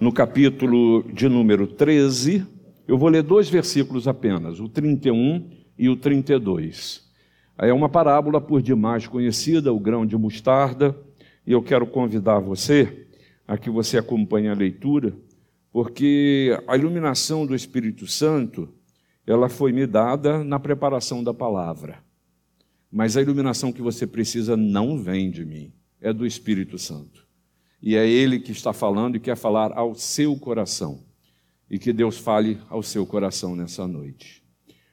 no capítulo de número 13. Eu vou ler dois versículos apenas, o 31 e o 32. É uma parábola por demais conhecida, o grão de mostarda, e eu quero convidar você a que você acompanhe a leitura, porque a iluminação do Espírito Santo, ela foi me dada na preparação da palavra. Mas a iluminação que você precisa não vem de mim, é do Espírito Santo. E é Ele que está falando e quer falar ao seu coração. E que Deus fale ao seu coração nessa noite.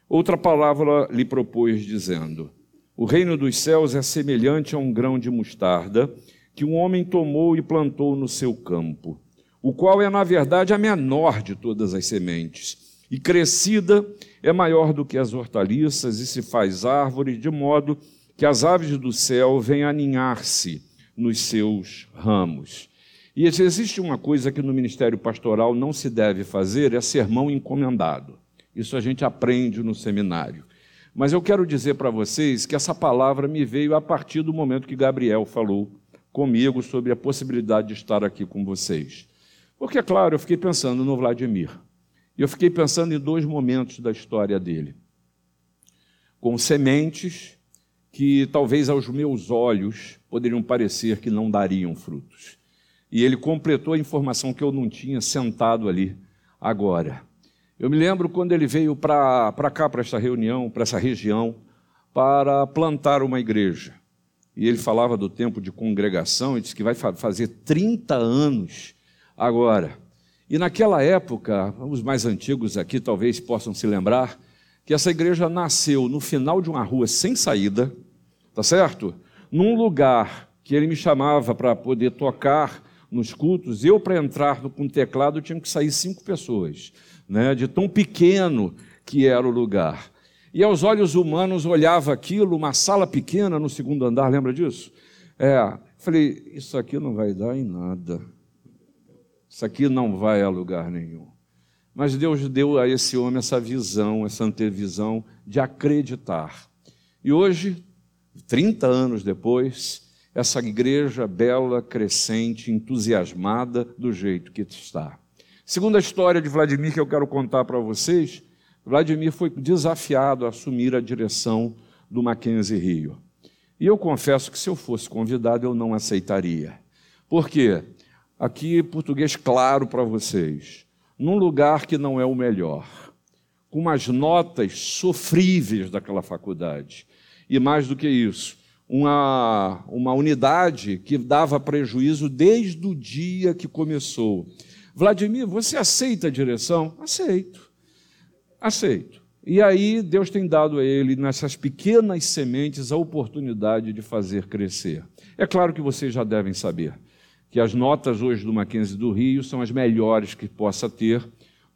Outra palavra lhe propôs, dizendo: O reino dos céus é semelhante a um grão de mostarda que um homem tomou e plantou no seu campo, o qual é, na verdade, a menor de todas as sementes, e crescida é maior do que as hortaliças, e se faz árvore, de modo que as aves do céu vêm aninhar-se nos seus ramos. E existe uma coisa que no ministério pastoral não se deve fazer, é sermão encomendado. Isso a gente aprende no seminário. Mas eu quero dizer para vocês que essa palavra me veio a partir do momento que Gabriel falou comigo sobre a possibilidade de estar aqui com vocês. Porque, é claro, eu fiquei pensando no Vladimir. E eu fiquei pensando em dois momentos da história dele. Com sementes que talvez aos meus olhos poderiam parecer que não dariam frutos. E ele completou a informação que eu não tinha sentado ali agora. Eu me lembro quando ele veio para cá, para esta reunião, para essa região, para plantar uma igreja. E ele falava do tempo de congregação e disse que vai fazer 30 anos agora. E naquela época, os mais antigos aqui talvez possam se lembrar, que essa igreja nasceu no final de uma rua sem saída, tá certo? Num lugar que ele me chamava para poder tocar nos cultos, eu para entrar com teclado tinha que sair cinco pessoas né, de tão pequeno que era o lugar. E aos olhos humanos olhava aquilo, uma sala pequena no segundo andar, lembra disso? É, falei, isso aqui não vai dar em nada. Isso aqui não vai a lugar nenhum. Mas Deus deu a esse homem essa visão, essa antevisão de acreditar. E hoje, 30 anos depois, essa igreja bela, crescente, entusiasmada do jeito que está. Segundo a história de Vladimir que eu quero contar para vocês, Vladimir foi desafiado a assumir a direção do Mackenzie Rio. E eu confesso que se eu fosse convidado eu não aceitaria. Por quê? Aqui, português claro para vocês. Num lugar que não é o melhor, com umas notas sofríveis daquela faculdade. E mais do que isso, uma, uma unidade que dava prejuízo desde o dia que começou. Vladimir, você aceita a direção? Aceito. Aceito. E aí Deus tem dado a ele, nessas pequenas sementes, a oportunidade de fazer crescer. É claro que vocês já devem saber que as notas hoje do Mackenzie do Rio são as melhores que possa ter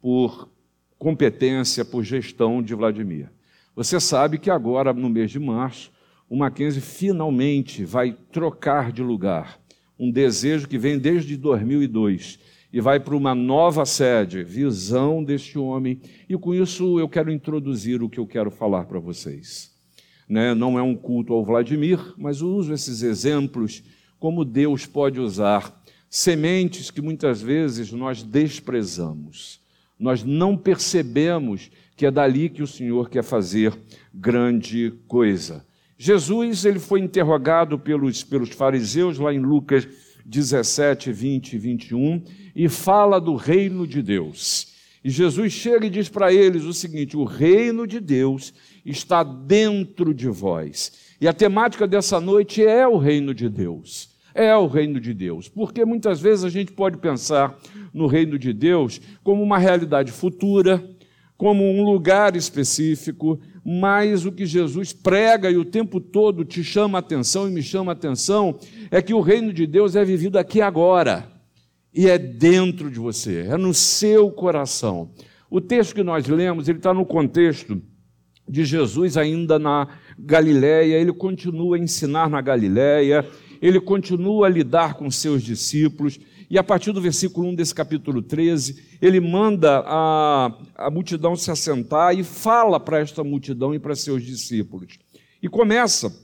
por competência, por gestão de Vladimir. Você sabe que agora, no mês de março, o Mackenzie finalmente vai trocar de lugar. Um desejo que vem desde 2002 e vai para uma nova sede, visão deste homem. E com isso eu quero introduzir o que eu quero falar para vocês. Né? Não é um culto ao Vladimir, mas eu uso esses exemplos como Deus pode usar sementes que muitas vezes nós desprezamos. Nós não percebemos que é dali que o Senhor quer fazer grande coisa. Jesus ele foi interrogado pelos, pelos fariseus lá em Lucas 17, 20 e 21, e fala do reino de Deus. E Jesus chega e diz para eles o seguinte: o reino de Deus está dentro de vós. E a temática dessa noite é o reino de Deus. É o reino de Deus. Porque muitas vezes a gente pode pensar no reino de Deus como uma realidade futura, como um lugar específico, mas o que Jesus prega e o tempo todo te chama atenção e me chama atenção é que o reino de Deus é vivido aqui agora e é dentro de você, é no seu coração. O texto que nós lemos, ele está no contexto de Jesus ainda na Galiléia, ele continua a ensinar na Galiléia, ele continua a lidar com seus discípulos, e a partir do versículo 1 desse capítulo 13, ele manda a, a multidão se assentar e fala para esta multidão e para seus discípulos. E começa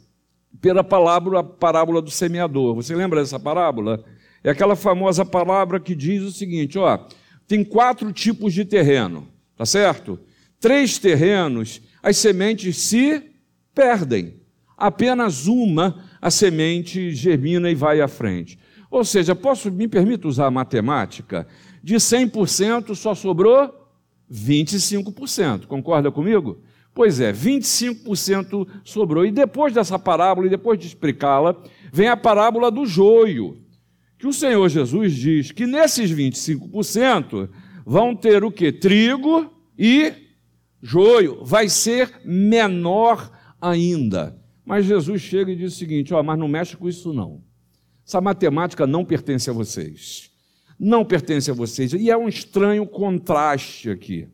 pela palavra, a parábola do semeador. Você lembra dessa parábola? É aquela famosa palavra que diz o seguinte: ó, tem quatro tipos de terreno, tá certo? Três terrenos, as sementes se perdem. Apenas uma, a semente germina e vai à frente. Ou seja, posso, me permito usar a matemática? De 100% só sobrou 25%. Concorda comigo? Pois é, 25% sobrou. E depois dessa parábola, e depois de explicá-la, vem a parábola do joio, que o Senhor Jesus diz que nesses 25% vão ter o que? Trigo e joio. Vai ser menor ainda. Mas Jesus chega e diz o seguinte: ó, mas não mexe com isso não. Essa matemática não pertence a vocês. Não pertence a vocês. E é um estranho contraste aqui.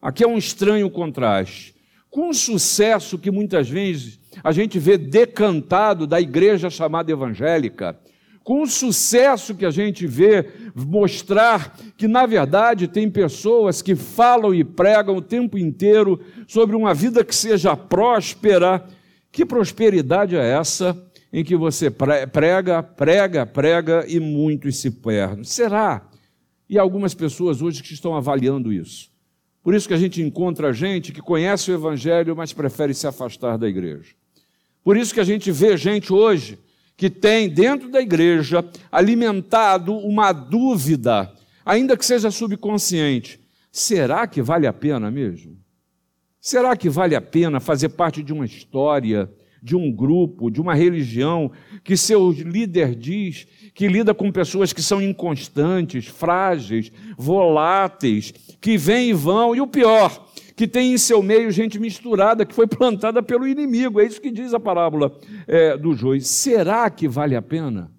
Aqui é um estranho contraste. Com o sucesso que muitas vezes a gente vê decantado da igreja chamada evangélica, com o sucesso que a gente vê mostrar que, na verdade, tem pessoas que falam e pregam o tempo inteiro sobre uma vida que seja próspera. Que prosperidade é essa? Em que você prega, prega, prega e muitos se perdem. Será? E algumas pessoas hoje que estão avaliando isso. Por isso que a gente encontra gente que conhece o Evangelho, mas prefere se afastar da igreja. Por isso que a gente vê gente hoje que tem dentro da igreja alimentado uma dúvida, ainda que seja subconsciente: será que vale a pena mesmo? Será que vale a pena fazer parte de uma história de um grupo, de uma religião, que seu líder diz que lida com pessoas que são inconstantes, frágeis, voláteis, que vêm e vão, e o pior, que tem em seu meio gente misturada, que foi plantada pelo inimigo. É isso que diz a parábola é, do joio. Será que vale a pena?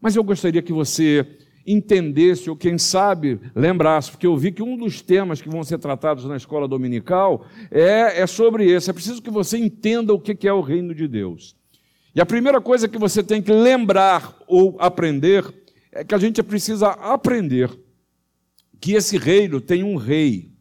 Mas eu gostaria que você entendesse, ou quem sabe lembrasse, porque eu vi que um dos temas que vão ser tratados na escola dominical é, é sobre esse. É preciso que você entenda o que é o reino de Deus. E a primeira coisa que você tem que lembrar ou aprender é que a gente precisa aprender que esse reino tem um rei.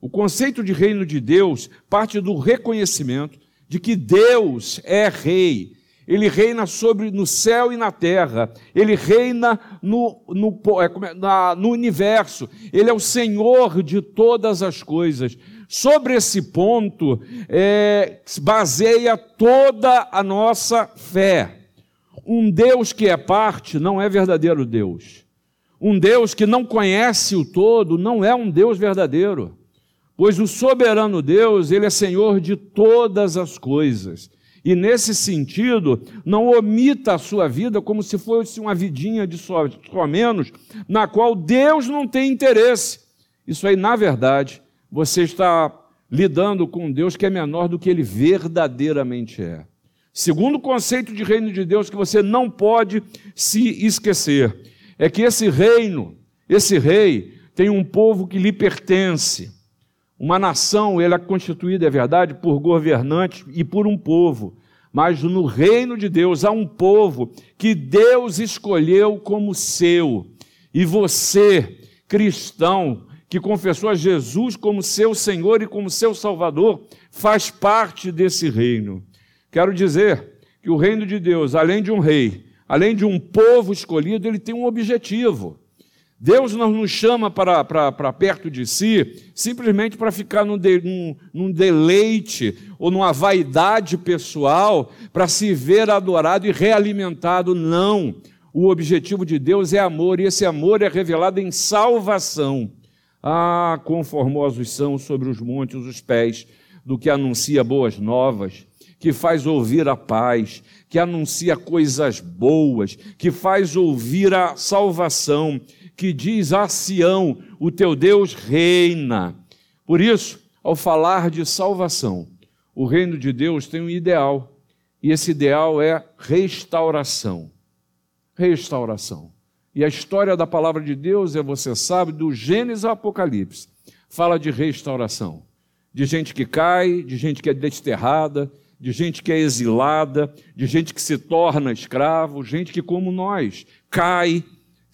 O conceito de reino de Deus parte do reconhecimento de que Deus é rei ele reina sobre no céu e na terra, ele reina no, no, é, é, na, no universo, ele é o Senhor de todas as coisas. Sobre esse ponto, é, baseia toda a nossa fé. Um Deus que é parte não é verdadeiro Deus. Um Deus que não conhece o todo não é um Deus verdadeiro. Pois o soberano Deus, ele é Senhor de todas as coisas. E nesse sentido, não omita a sua vida como se fosse uma vidinha de só, só menos, na qual Deus não tem interesse. Isso aí, na verdade, você está lidando com Deus que é menor do que ele verdadeiramente é. Segundo conceito de reino de Deus que você não pode se esquecer, é que esse reino, esse rei, tem um povo que lhe pertence. Uma nação, ela é constituída, é verdade, por governantes e por um povo. Mas no reino de Deus há um povo que Deus escolheu como seu. E você, cristão, que confessou a Jesus como seu Senhor e como seu Salvador, faz parte desse reino. Quero dizer que o reino de Deus, além de um rei, além de um povo escolhido, ele tem um objetivo. Deus não nos chama para, para, para perto de si simplesmente para ficar num, de, num, num deleite ou numa vaidade pessoal, para se ver adorado e realimentado. Não. O objetivo de Deus é amor, e esse amor é revelado em salvação. Ah, conformosos são sobre os montes os pés do que anuncia boas novas, que faz ouvir a paz, que anuncia coisas boas, que faz ouvir a salvação que diz a Sião: o teu Deus reina. Por isso, ao falar de salvação, o reino de Deus tem um ideal, e esse ideal é restauração. Restauração. E a história da palavra de Deus é, você sabe, do Gênesis ao Apocalipse. Fala de restauração. De gente que cai, de gente que é desterrada, de gente que é exilada, de gente que se torna escravo, gente que, como nós, cai,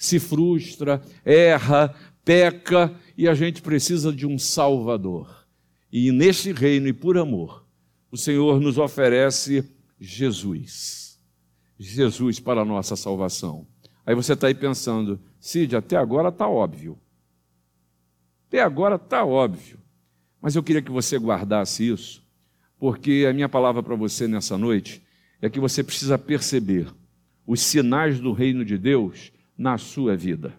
se frustra, erra, peca e a gente precisa de um Salvador. E neste reino e por amor, o Senhor nos oferece Jesus. Jesus para a nossa salvação. Aí você está aí pensando, Cid, até agora está óbvio. Até agora está óbvio. Mas eu queria que você guardasse isso, porque a minha palavra para você nessa noite é que você precisa perceber os sinais do reino de Deus na sua vida.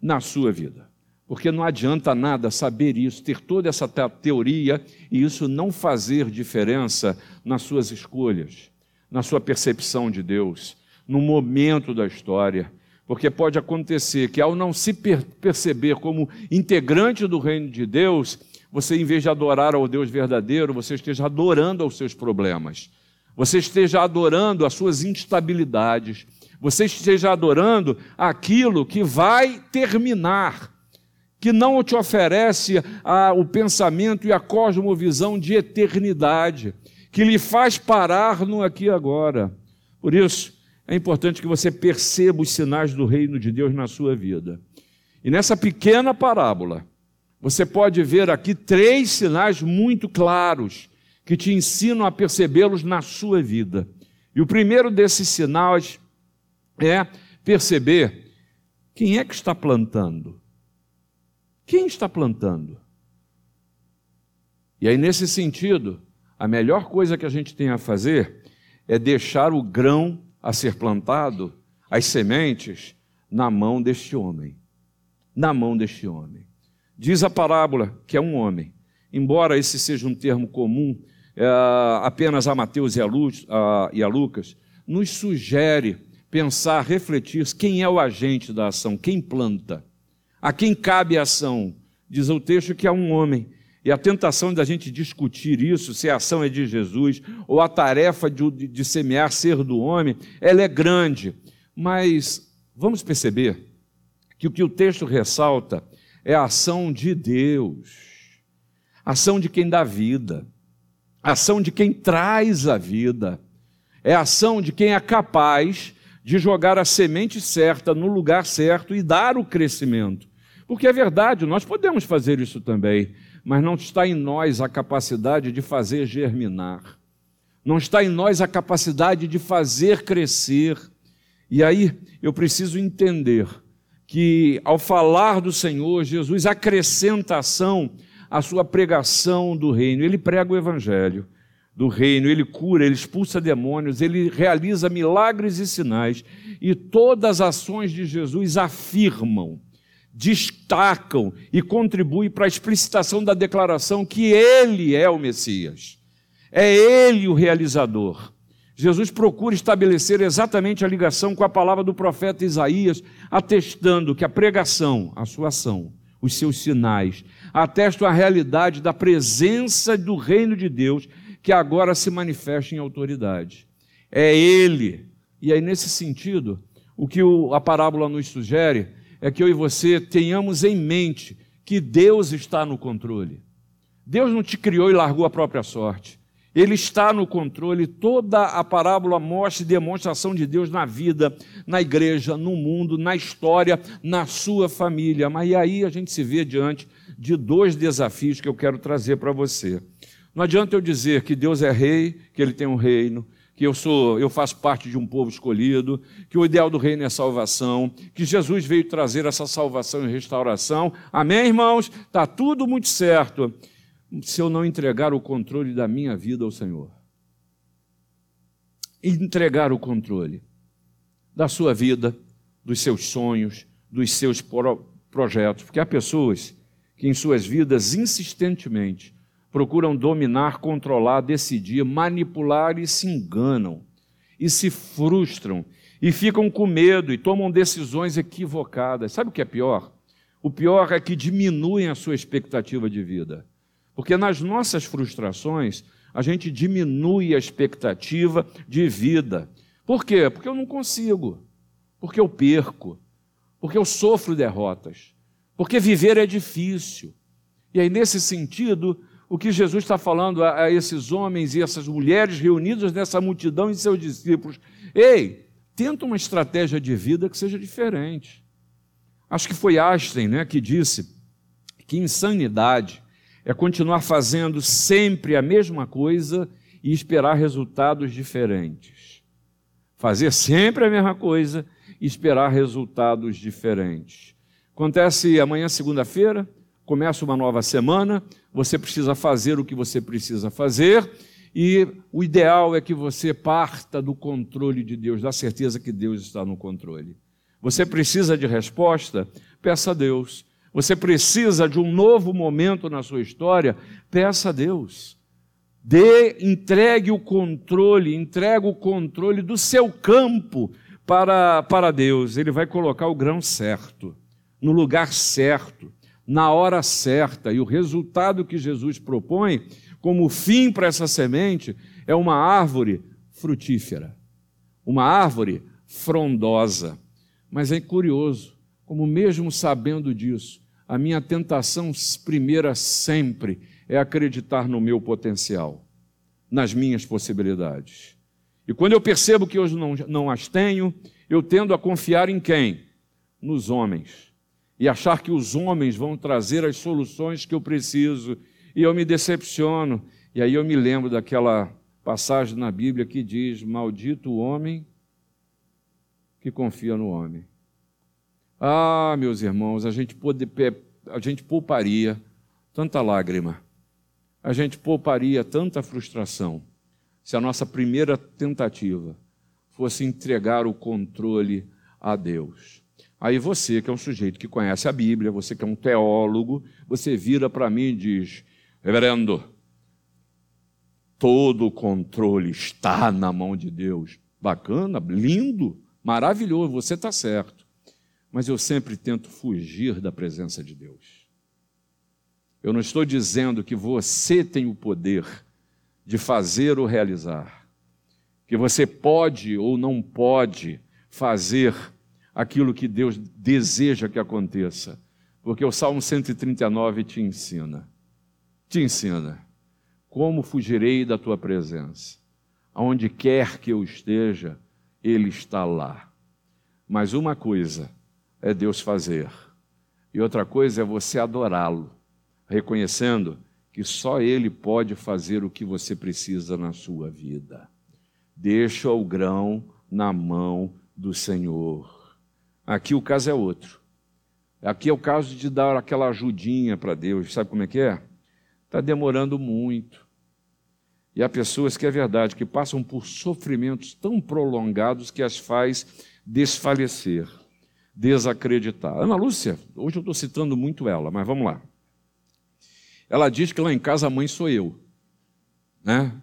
Na sua vida. Porque não adianta nada saber isso, ter toda essa teoria e isso não fazer diferença nas suas escolhas, na sua percepção de Deus, no momento da história. Porque pode acontecer que, ao não se per perceber como integrante do reino de Deus, você, em vez de adorar ao Deus verdadeiro, você esteja adorando aos seus problemas, você esteja adorando as suas instabilidades, você esteja adorando aquilo que vai terminar, que não te oferece a, o pensamento e a cosmovisão de eternidade, que lhe faz parar no aqui e agora. Por isso, é importante que você perceba os sinais do reino de Deus na sua vida. E nessa pequena parábola, você pode ver aqui três sinais muito claros que te ensinam a percebê-los na sua vida. E o primeiro desses sinais é perceber quem é que está plantando. Quem está plantando? E aí, nesse sentido, a melhor coisa que a gente tem a fazer é deixar o grão a ser plantado, as sementes, na mão deste homem. Na mão deste homem. Diz a parábola que é um homem. Embora esse seja um termo comum é, apenas a Mateus e a, a, e a Lucas, nos sugere pensar, refletir quem é o agente da ação, quem planta, a quem cabe a ação. Diz o texto que é um homem. E a tentação da gente discutir isso, se a ação é de Jesus, ou a tarefa de, de semear ser do homem, ela é grande. Mas vamos perceber que o que o texto ressalta é a ação de Deus, ação de quem dá vida, ação de quem traz a vida, é a ação de quem é capaz de jogar a semente certa no lugar certo e dar o crescimento. Porque é verdade, nós podemos fazer isso também mas não está em nós a capacidade de fazer germinar, não está em nós a capacidade de fazer crescer. E aí eu preciso entender que, ao falar do Senhor, Jesus acrescenta ação à sua pregação do reino. Ele prega o evangelho do reino, ele cura, ele expulsa demônios, ele realiza milagres e sinais, e todas as ações de Jesus afirmam destacam e contribuem para a explicitação da declaração que ele é o Messias. É ele o realizador. Jesus procura estabelecer exatamente a ligação com a palavra do profeta Isaías, atestando que a pregação, a sua ação, os seus sinais, atestam a realidade da presença do reino de Deus que agora se manifesta em autoridade. É Ele. E aí, nesse sentido, o que a parábola nos sugere é que eu e você tenhamos em mente que Deus está no controle. Deus não te criou e largou a própria sorte. Ele está no controle. Toda a parábola mostra demonstração de Deus na vida, na igreja, no mundo, na história, na sua família. Mas aí a gente se vê diante de dois desafios que eu quero trazer para você. Não adianta eu dizer que Deus é rei, que ele tem um reino, que eu sou, eu faço parte de um povo escolhido, que o ideal do reino é salvação, que Jesus veio trazer essa salvação e restauração. Amém, irmãos? Tá tudo muito certo. Se eu não entregar o controle da minha vida ao Senhor. Entregar o controle da sua vida, dos seus sonhos, dos seus projetos, porque há pessoas que em suas vidas insistentemente procuram dominar, controlar, decidir, manipular e se enganam, e se frustram, e ficam com medo e tomam decisões equivocadas. Sabe o que é pior? O pior é que diminuem a sua expectativa de vida. Porque nas nossas frustrações, a gente diminui a expectativa de vida. Por quê? Porque eu não consigo, porque eu perco, porque eu sofro derrotas, porque viver é difícil. E aí, nesse sentido, o que Jesus está falando a, a esses homens e essas mulheres reunidos nessa multidão e seus discípulos. Ei, tenta uma estratégia de vida que seja diferente. Acho que foi Einstein né, que disse que insanidade é continuar fazendo sempre a mesma coisa e esperar resultados diferentes. Fazer sempre a mesma coisa e esperar resultados diferentes. Acontece amanhã, segunda-feira, começa uma nova semana, você precisa fazer o que você precisa fazer, e o ideal é que você parta do controle de Deus, da certeza que Deus está no controle. Você precisa de resposta? Peça a Deus. Você precisa de um novo momento na sua história? Peça a Deus. Dê, entregue o controle, entregue o controle do seu campo para, para Deus. Ele vai colocar o grão certo, no lugar certo, na hora certa. E o resultado que Jesus propõe como fim para essa semente é uma árvore frutífera, uma árvore frondosa. Mas é curioso, como mesmo sabendo disso, a minha tentação primeira sempre é acreditar no meu potencial, nas minhas possibilidades. E quando eu percebo que hoje não, não as tenho, eu tendo a confiar em quem? Nos homens. E achar que os homens vão trazer as soluções que eu preciso. E eu me decepciono. E aí eu me lembro daquela passagem na Bíblia que diz: Maldito o homem que confia no homem. Ah, meus irmãos, a gente, pode, a gente pouparia tanta lágrima, a gente pouparia tanta frustração se a nossa primeira tentativa fosse entregar o controle a Deus. Aí você, que é um sujeito que conhece a Bíblia, você que é um teólogo, você vira para mim e diz: Reverendo, todo o controle está na mão de Deus. Bacana, lindo, maravilhoso, você está certo. Mas eu sempre tento fugir da presença de Deus. Eu não estou dizendo que você tem o poder de fazer ou realizar, que você pode ou não pode fazer aquilo que Deus deseja que aconteça, porque o Salmo 139 te ensina. Te ensina como fugirei da tua presença. Aonde quer que eu esteja, Ele está lá. Mas uma coisa é Deus fazer, e outra coisa é você adorá-lo reconhecendo que só Ele pode fazer o que você precisa na sua vida. Deixa o grão na mão do Senhor. Aqui o caso é outro. Aqui é o caso de dar aquela ajudinha para Deus. Sabe como é que é? Está demorando muito. E há pessoas que é verdade, que passam por sofrimentos tão prolongados que as faz desfalecer, desacreditar. Ana Lúcia, hoje eu estou citando muito ela, mas vamos lá. Ela diz que lá em casa a mãe sou eu. Né?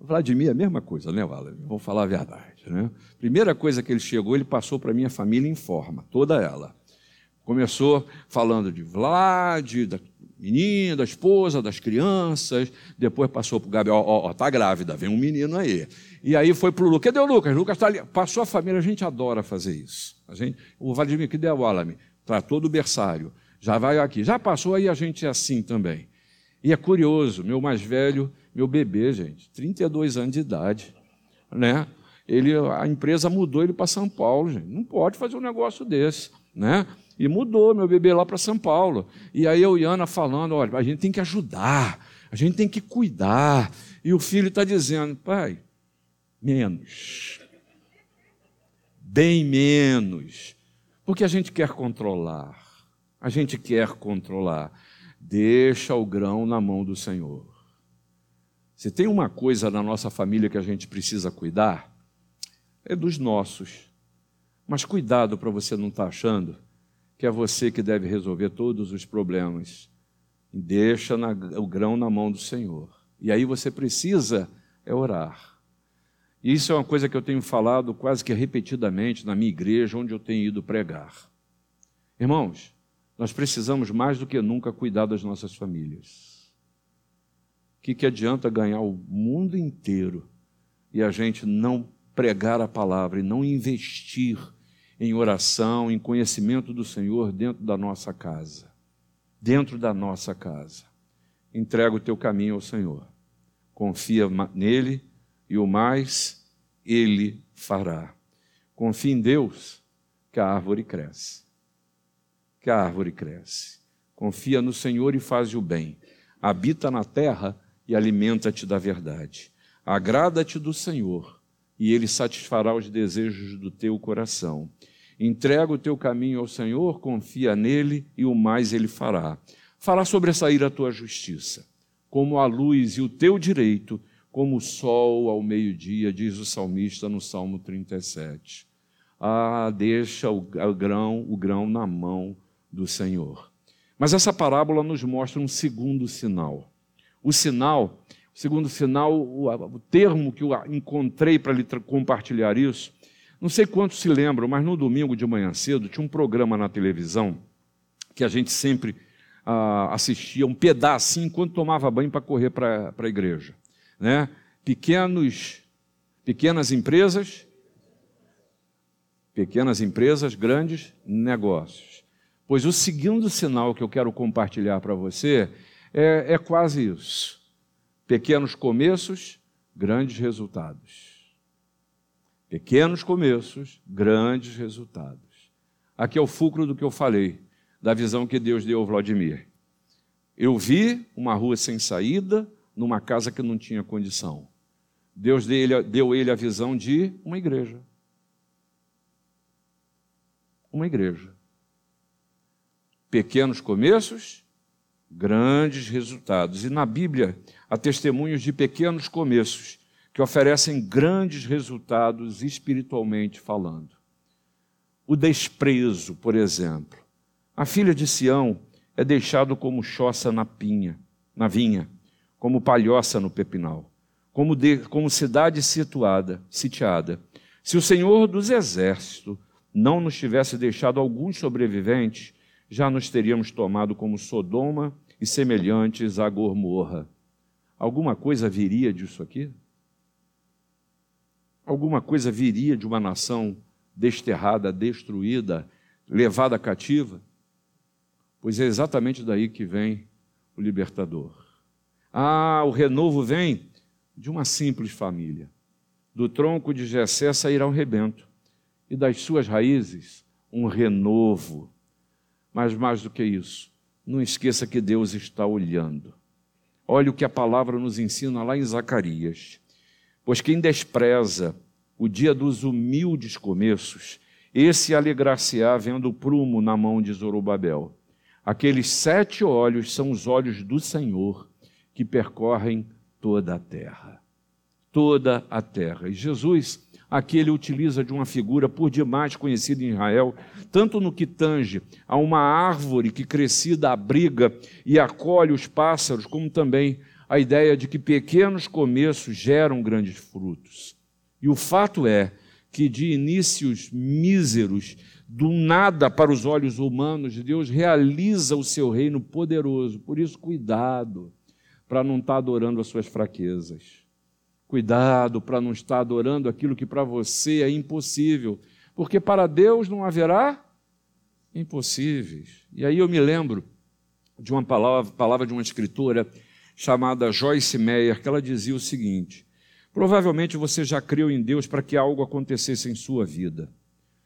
Vladimir é a mesma coisa, né, Vladimir? Vamos falar a verdade. Né? Primeira coisa que ele chegou, ele passou para minha família em forma, toda ela. Começou falando de Vlad, da menina, da esposa, das crianças, depois passou para o Gabriel, ó, ó, tá grávida, vem um menino aí. E aí foi para o Lucas, cadê o Lucas? Lucas está ali. Passou a família, a gente adora fazer isso. A gente, o Vladimir, que deu o Alame? Tratou do berçário já vai aqui. Já passou aí a gente é assim também. E é curioso, meu mais velho, meu bebê, gente, 32 anos de idade, né? Ele, a empresa mudou ele para São Paulo, gente. Não pode fazer um negócio desse, né? E mudou meu bebê lá para São Paulo. E aí eu e Ana falando, olha, a gente tem que ajudar, a gente tem que cuidar. E o filho está dizendo, pai, menos. Bem menos. Porque a gente quer controlar. A gente quer controlar. Deixa o grão na mão do Senhor. Se tem uma coisa na nossa família que a gente precisa cuidar, é dos nossos. Mas cuidado para você não estar tá achando que é você que deve resolver todos os problemas. Deixa na, o grão na mão do Senhor. E aí você precisa é orar. E isso é uma coisa que eu tenho falado quase que repetidamente na minha igreja, onde eu tenho ido pregar. Irmãos, nós precisamos mais do que nunca cuidar das nossas famílias. O que, que adianta ganhar o mundo inteiro e a gente não pregar a palavra e não investir em oração, em conhecimento do Senhor dentro da nossa casa? Dentro da nossa casa. Entrega o teu caminho ao Senhor. Confia nele e o mais ele fará. Confia em Deus que a árvore cresce que a árvore cresce. Confia no Senhor e faz o bem. Habita na terra e alimenta-te da verdade. Agrada-te do Senhor e ele satisfará os desejos do teu coração. Entrega o teu caminho ao Senhor, confia nele e o mais ele fará. Fará sobressair a tua justiça, como a luz e o teu direito, como o sol ao meio-dia, diz o salmista no Salmo 37. Ah, deixa o grão, o grão na mão do Senhor. Mas essa parábola nos mostra um segundo sinal. O sinal, segundo sinal, o, o termo que eu encontrei para lhe compartilhar isso, não sei quantos se lembram, mas no domingo de manhã cedo tinha um programa na televisão que a gente sempre ah, assistia, um pedacinho enquanto tomava banho para correr para a igreja. Né? Pequenos, pequenas empresas, pequenas empresas, grandes negócios. Pois o segundo sinal que eu quero compartilhar para você é, é quase isso: pequenos começos, grandes resultados. Pequenos começos, grandes resultados. Aqui é o fulcro do que eu falei, da visão que Deus deu ao Vladimir. Eu vi uma rua sem saída, numa casa que não tinha condição. Deus deu ele a visão de uma igreja. Uma igreja. Pequenos começos, grandes resultados. E na Bíblia há testemunhos de pequenos começos que oferecem grandes resultados espiritualmente falando. O desprezo, por exemplo. A filha de Sião é deixado como choça na pinha, na vinha, como palhoça no pepinal, como, de, como cidade situada, sitiada. Se o Senhor dos exércitos não nos tivesse deixado alguns sobreviventes, já nos teríamos tomado como Sodoma e semelhantes a Gormorra. Alguma coisa viria disso aqui? Alguma coisa viria de uma nação desterrada, destruída, levada cativa? Pois é exatamente daí que vem o libertador. Ah, o renovo vem de uma simples família. Do tronco de Jessé sairá um rebento, e das suas raízes um renovo. Mas mais do que isso, não esqueça que Deus está olhando. Olha o que a palavra nos ensina lá em Zacarias. Pois quem despreza o dia dos humildes começos, esse alegrar-se-á vendo o prumo na mão de Zorobabel. Aqueles sete olhos são os olhos do Senhor que percorrem toda a terra. Toda a terra. E Jesus aqui ele utiliza de uma figura por demais conhecida em Israel, tanto no que tange a uma árvore que crescida abriga e acolhe os pássaros, como também a ideia de que pequenos começos geram grandes frutos. E o fato é que de inícios míseros, do nada para os olhos humanos, Deus realiza o seu reino poderoso. Por isso, cuidado para não estar adorando as suas fraquezas. Cuidado para não estar adorando aquilo que para você é impossível, porque para Deus não haverá impossíveis. E aí eu me lembro de uma palavra, palavra de uma escritora chamada Joyce Meyer, que ela dizia o seguinte: Provavelmente você já creu em Deus para que algo acontecesse em sua vida.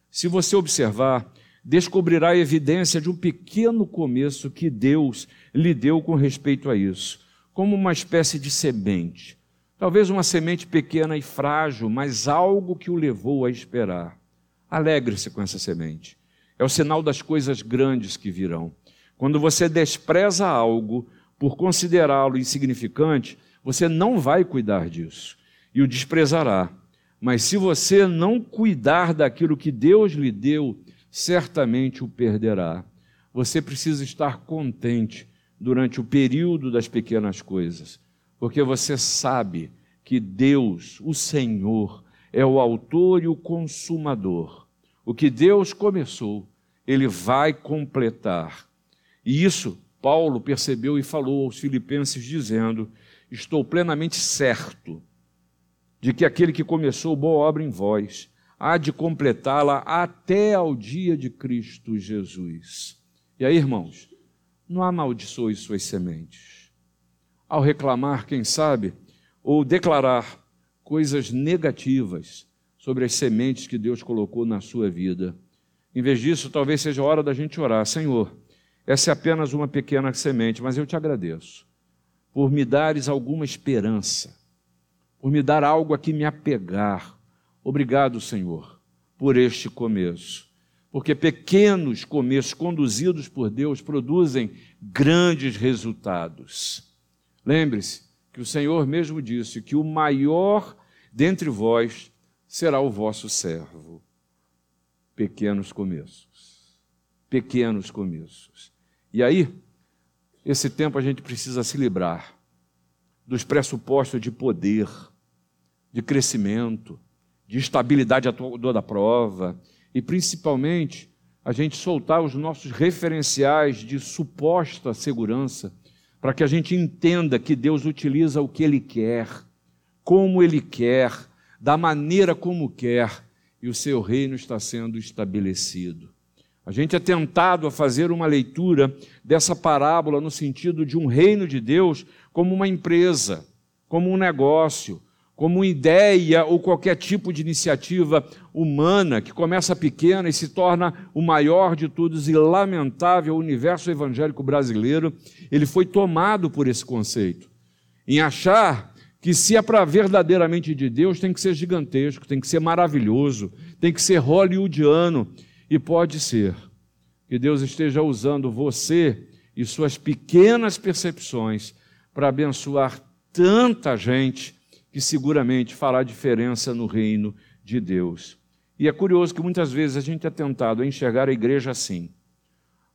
Se você observar, descobrirá a evidência de um pequeno começo que Deus lhe deu com respeito a isso, como uma espécie de semente. Talvez uma semente pequena e frágil, mas algo que o levou a esperar. Alegre-se com essa semente. É o sinal das coisas grandes que virão. Quando você despreza algo por considerá-lo insignificante, você não vai cuidar disso e o desprezará. Mas se você não cuidar daquilo que Deus lhe deu, certamente o perderá. Você precisa estar contente durante o período das pequenas coisas porque você sabe que Deus, o Senhor, é o autor e o consumador. O que Deus começou, ele vai completar. E isso Paulo percebeu e falou aos Filipenses, dizendo: Estou plenamente certo de que aquele que começou boa obra em vós há de completá-la até ao dia de Cristo Jesus. E aí, irmãos, não amaldiçoe suas sementes ao reclamar, quem sabe, ou declarar coisas negativas sobre as sementes que Deus colocou na sua vida. Em vez disso, talvez seja hora da gente orar: Senhor, essa é apenas uma pequena semente, mas eu te agradeço por me dares alguma esperança, por me dar algo a que me apegar, Obrigado, Senhor, por este começo. Porque pequenos começos conduzidos por Deus produzem grandes resultados. Lembre-se que o Senhor mesmo disse que o maior dentre vós será o vosso servo. Pequenos começos. Pequenos começos. E aí, esse tempo a gente precisa se livrar dos pressupostos de poder, de crescimento, de estabilidade da prova e principalmente a gente soltar os nossos referenciais de suposta segurança para que a gente entenda que Deus utiliza o que Ele quer, como Ele quer, da maneira como quer, e o seu reino está sendo estabelecido. A gente é tentado a fazer uma leitura dessa parábola no sentido de um reino de Deus como uma empresa, como um negócio, como ideia ou qualquer tipo de iniciativa humana que começa pequena e se torna o maior de todos e lamentável universo evangélico brasileiro, ele foi tomado por esse conceito, em achar que se é para verdadeiramente de Deus, tem que ser gigantesco, tem que ser maravilhoso, tem que ser hollywoodiano, e pode ser. Que Deus esteja usando você e suas pequenas percepções para abençoar tanta gente que seguramente fará diferença no reino de Deus. E é curioso que muitas vezes a gente é tentado a enxergar a igreja assim,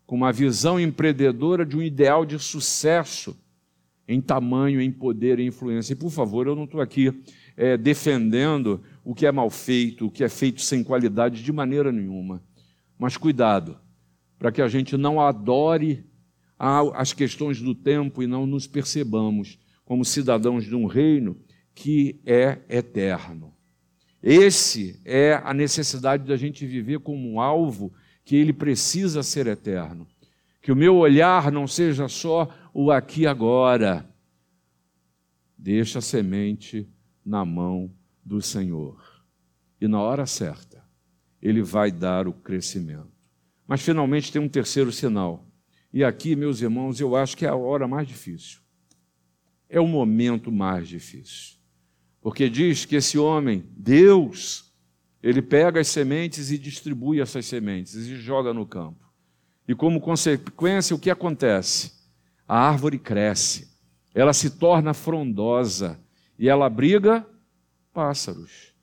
com uma visão empreendedora de um ideal de sucesso em tamanho, em poder e influência. E por favor, eu não estou aqui é, defendendo o que é mal feito, o que é feito sem qualidade de maneira nenhuma. Mas cuidado, para que a gente não adore as questões do tempo e não nos percebamos como cidadãos de um reino que é eterno. Esse é a necessidade da gente viver como um alvo que ele precisa ser eterno. Que o meu olhar não seja só o aqui agora. Deixa a semente na mão do Senhor. E na hora certa, ele vai dar o crescimento. Mas finalmente tem um terceiro sinal. E aqui, meus irmãos, eu acho que é a hora mais difícil. É o momento mais difícil. Porque diz que esse homem, Deus, ele pega as sementes e distribui essas sementes e joga no campo. E como consequência, o que acontece? A árvore cresce, ela se torna frondosa e ela abriga pássaros.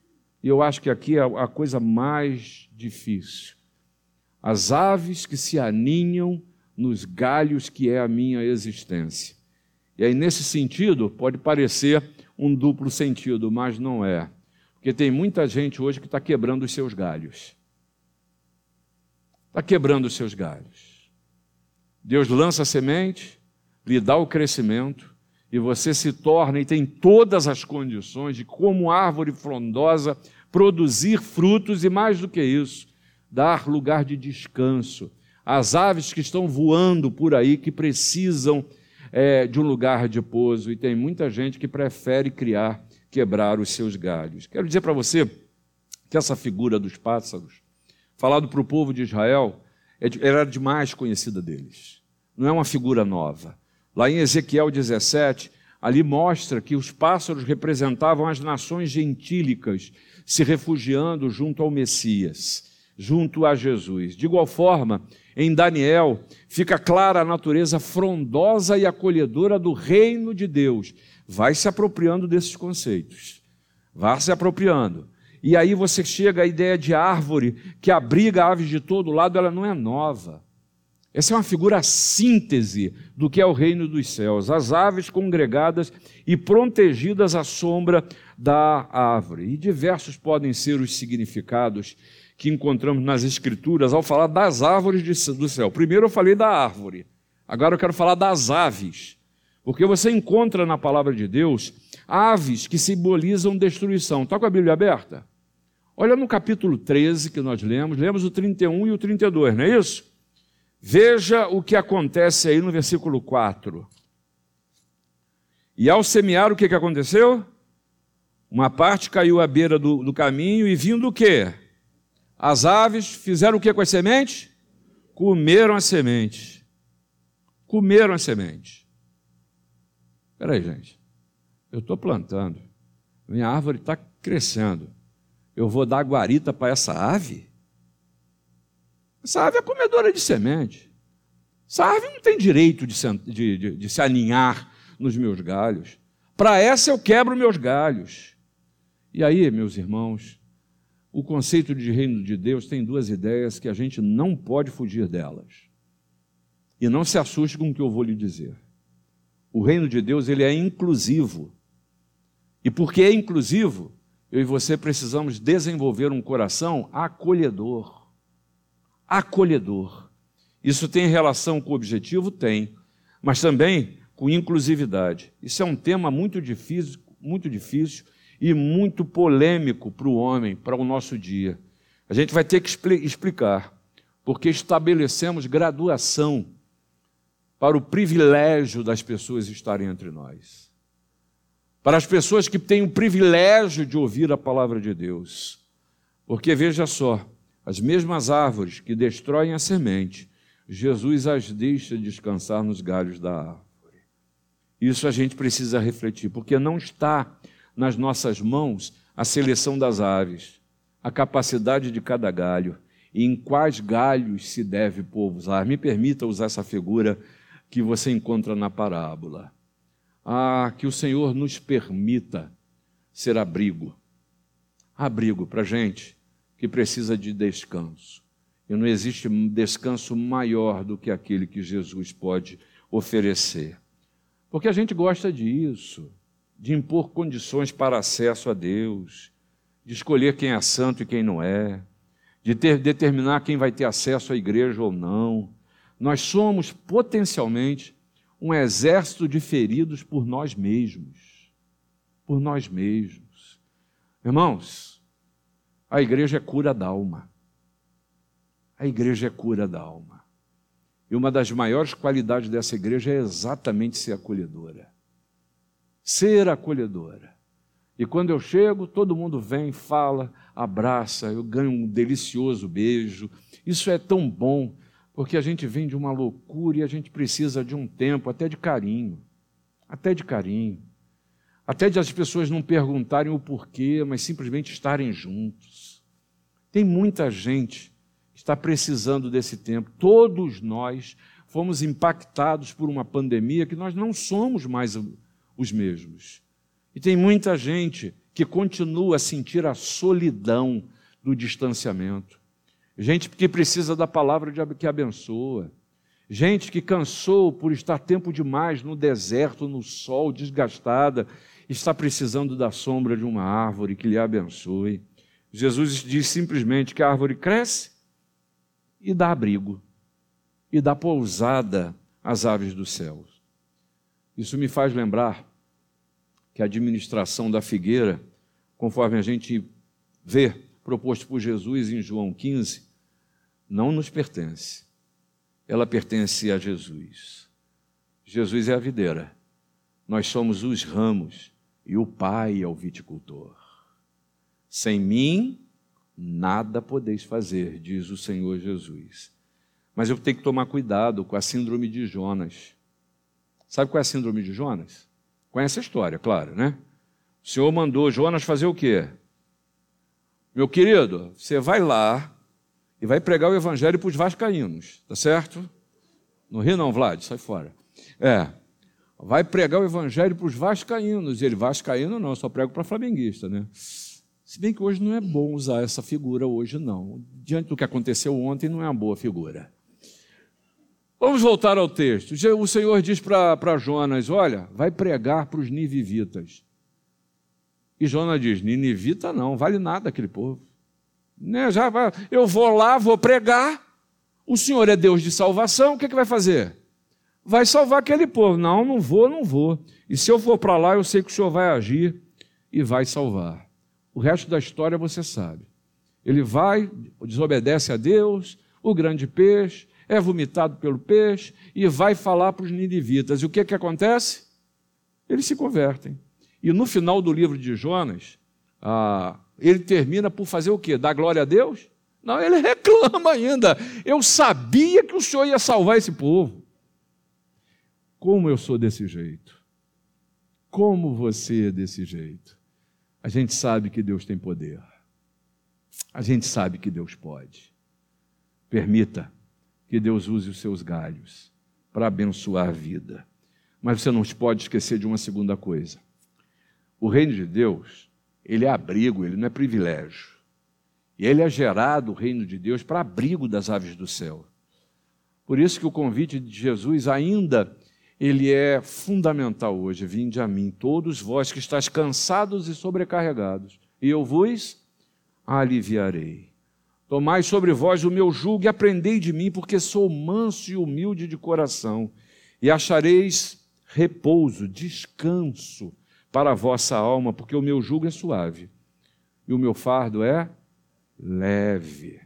E eu acho que aqui é a coisa mais difícil. As aves que se aninham nos galhos que é a minha existência. E aí, nesse sentido, pode parecer um duplo sentido, mas não é. Porque tem muita gente hoje que está quebrando os seus galhos. Está quebrando os seus galhos. Deus lança a semente, lhe dá o crescimento, e você se torna e tem todas as condições de, como árvore frondosa, produzir frutos e, mais do que isso, dar lugar de descanso às aves que estão voando por aí, que precisam é, de um lugar de pouso, e tem muita gente que prefere criar, quebrar os seus galhos. Quero dizer para você que essa figura dos pássaros, falado para o povo de Israel, é era demais conhecida deles. Não é uma figura nova. Lá em Ezequiel 17, ali mostra que os pássaros representavam as nações gentílicas se refugiando junto ao Messias, junto a Jesus. De igual forma, em Daniel, fica clara a natureza frondosa e acolhedora do reino de Deus. Vai se apropriando desses conceitos. Vai se apropriando. E aí você chega à ideia de árvore que abriga aves de todo lado, ela não é nova. Essa é uma figura síntese do que é o reino dos céus. As aves congregadas e protegidas à sombra da árvore. E diversos podem ser os significados que encontramos nas Escrituras ao falar das árvores do céu. Primeiro eu falei da árvore, agora eu quero falar das aves. Porque você encontra na palavra de Deus aves que simbolizam destruição. Está com a Bíblia aberta? Olha no capítulo 13 que nós lemos, lemos o 31 e o 32, não é isso? Veja o que acontece aí no versículo 4. E ao semear, o que, que aconteceu? Uma parte caiu à beira do, do caminho e vindo o quê? As aves fizeram o que com as sementes? Comeram as sementes. Comeram as sementes. Espera aí, gente. Eu estou plantando. Minha árvore está crescendo. eu vou dar guarita para essa ave? Essa ave é comedora de semente. Essa ave não tem direito de se, de, de, de se aninhar nos meus galhos. Para essa eu quebro meus galhos. E aí, meus irmãos, o conceito de reino de Deus tem duas ideias que a gente não pode fugir delas. E não se assuste com o que eu vou lhe dizer. O reino de Deus ele é inclusivo. E porque é inclusivo, eu e você precisamos desenvolver um coração acolhedor. Acolhedor. Isso tem relação com o objetivo? Tem. Mas também com inclusividade. Isso é um tema muito difícil, muito difícil e muito polêmico para o homem, para o nosso dia. A gente vai ter que explicar, porque estabelecemos graduação para o privilégio das pessoas estarem entre nós. Para as pessoas que têm o privilégio de ouvir a palavra de Deus. Porque veja só, as mesmas árvores que destroem a semente, Jesus as deixa descansar nos galhos da árvore. Isso a gente precisa refletir, porque não está nas nossas mãos a seleção das aves, a capacidade de cada galho e em quais galhos se deve pousar. Me permita usar essa figura que você encontra na parábola. Ah, que o Senhor nos permita ser abrigo. Abrigo para gente que precisa de descanso. E não existe descanso maior do que aquele que Jesus pode oferecer. Porque a gente gosta disso, de impor condições para acesso a Deus, de escolher quem é santo e quem não é, de ter, determinar quem vai ter acesso à igreja ou não nós somos potencialmente um exército de feridos por nós mesmos. Por nós mesmos. Irmãos, a igreja é cura da alma. A igreja é cura da alma. E uma das maiores qualidades dessa igreja é exatamente ser acolhedora. Ser acolhedora. E quando eu chego, todo mundo vem, fala, abraça, eu ganho um delicioso beijo. Isso é tão bom porque a gente vem de uma loucura e a gente precisa de um tempo, até de carinho, até de carinho, até de as pessoas não perguntarem o porquê, mas simplesmente estarem juntos. Tem muita gente que está precisando desse tempo. Todos nós fomos impactados por uma pandemia que nós não somos mais os mesmos. E tem muita gente que continua a sentir a solidão do distanciamento gente que precisa da palavra que abençoa, gente que cansou por estar tempo demais no deserto, no sol, desgastada, está precisando da sombra de uma árvore que lhe abençoe. Jesus diz simplesmente que a árvore cresce e dá abrigo, e dá pousada às aves dos céus. Isso me faz lembrar que a administração da figueira, conforme a gente vê proposto por Jesus em João 15, não nos pertence. Ela pertence a Jesus. Jesus é a videira. Nós somos os ramos e o Pai é o viticultor. Sem mim, nada podeis fazer, diz o Senhor Jesus. Mas eu tenho que tomar cuidado com a síndrome de Jonas. Sabe qual é a síndrome de Jonas? Conhece a história, claro, né? O Senhor mandou Jonas fazer o quê? Meu querido, você vai lá, e vai pregar o evangelho para os vascaínos, tá certo? No Rio não, Vlad, sai fora. É, vai pregar o evangelho para os vascaínos, e ele, vascaíno não, só prego para flamenguista, né? Se bem que hoje não é bom usar essa figura, hoje não. Diante do que aconteceu ontem, não é uma boa figura. Vamos voltar ao texto. O Senhor diz para Jonas: Olha, vai pregar para os nivivitas. E Jonas diz: Ninivita não, vale nada aquele povo. Né? Já vai, eu vou lá, vou pregar. O Senhor é Deus de salvação, o que, é que vai fazer? Vai salvar aquele povo. Não, não vou, não vou. E se eu for para lá, eu sei que o Senhor vai agir e vai salvar. O resto da história você sabe. Ele vai, desobedece a Deus, o grande peixe, é vomitado pelo peixe e vai falar para os ninivitas. E o que, que acontece? Eles se convertem. E no final do livro de Jonas, a, ele termina por fazer o quê? Dar glória a Deus? Não, ele reclama ainda. Eu sabia que o Senhor ia salvar esse povo. Como eu sou desse jeito? Como você é desse jeito? A gente sabe que Deus tem poder. A gente sabe que Deus pode. Permita que Deus use os seus galhos para abençoar a vida. Mas você não pode esquecer de uma segunda coisa. O reino de Deus, ele é abrigo, ele não é privilégio. E ele é gerado, o reino de Deus, para abrigo das aves do céu. Por isso que o convite de Jesus ainda ele é fundamental hoje. Vinde a mim, todos vós que estáis cansados e sobrecarregados, e eu vos aliviarei. Tomai sobre vós o meu jugo e aprendei de mim, porque sou manso e humilde de coração, e achareis repouso, descanso para a vossa alma, porque o meu jugo é suave e o meu fardo é leve.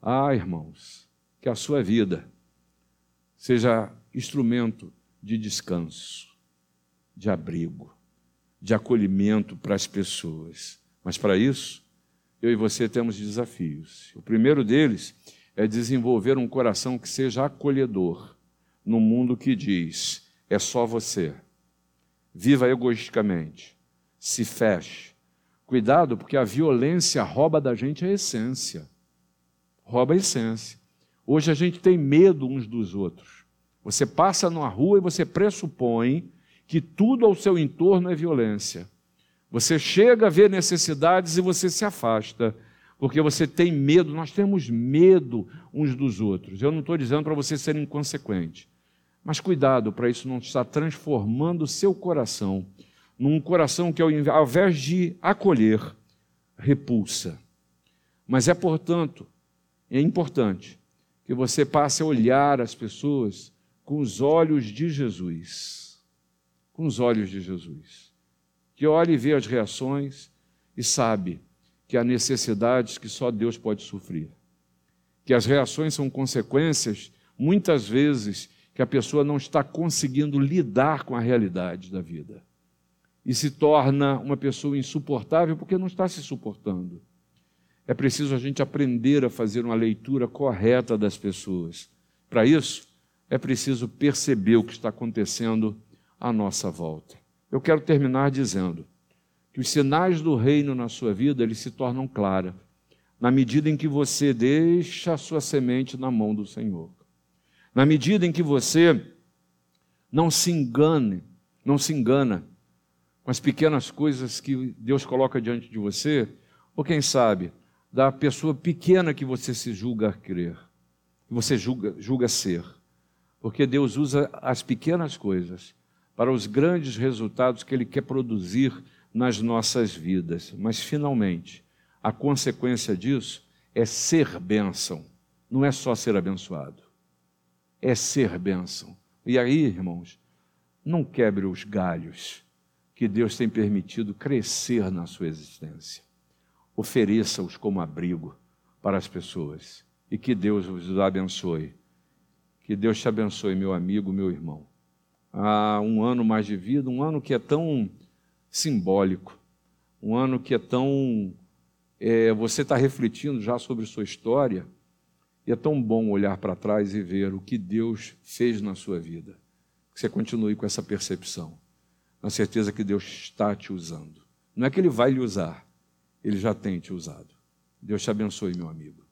Ah, irmãos, que a sua vida seja instrumento de descanso, de abrigo, de acolhimento para as pessoas. Mas para isso, eu e você temos desafios. O primeiro deles é desenvolver um coração que seja acolhedor no mundo que diz: é só você. Viva egoisticamente. Se feche. Cuidado, porque a violência rouba da gente a essência. Rouba a essência. Hoje a gente tem medo uns dos outros. Você passa numa rua e você pressupõe que tudo ao seu entorno é violência. Você chega a ver necessidades e você se afasta, porque você tem medo. Nós temos medo uns dos outros. Eu não estou dizendo para você ser inconsequente. Mas cuidado para isso não estar transformando o seu coração num coração que, ao invés de acolher, repulsa. Mas é, portanto, é importante que você passe a olhar as pessoas com os olhos de Jesus. Com os olhos de Jesus. Que olhe e vê as reações e sabe que há necessidades que só Deus pode sofrer. Que as reações são consequências, muitas vezes, que a pessoa não está conseguindo lidar com a realidade da vida e se torna uma pessoa insuportável porque não está se suportando. É preciso a gente aprender a fazer uma leitura correta das pessoas. Para isso, é preciso perceber o que está acontecendo à nossa volta. Eu quero terminar dizendo que os sinais do reino na sua vida eles se tornam claros na medida em que você deixa a sua semente na mão do Senhor. Na medida em que você não se engane, não se engana com as pequenas coisas que Deus coloca diante de você, ou quem sabe, da pessoa pequena que você se julga crer, que você julga, julga ser. Porque Deus usa as pequenas coisas para os grandes resultados que Ele quer produzir nas nossas vidas. Mas, finalmente, a consequência disso é ser bênção, não é só ser abençoado é ser bênção. E aí, irmãos, não quebre os galhos que Deus tem permitido crescer na sua existência. Ofereça-os como abrigo para as pessoas e que Deus os abençoe. Que Deus te abençoe, meu amigo, meu irmão. Há um ano mais de vida, um ano que é tão simbólico, um ano que é tão. É, você está refletindo já sobre sua história e é tão bom olhar para trás e ver o que Deus fez na sua vida. Que você continue com essa percepção, na certeza que Deus está te usando. Não é que Ele vai lhe usar, Ele já tem te usado. Deus te abençoe, meu amigo.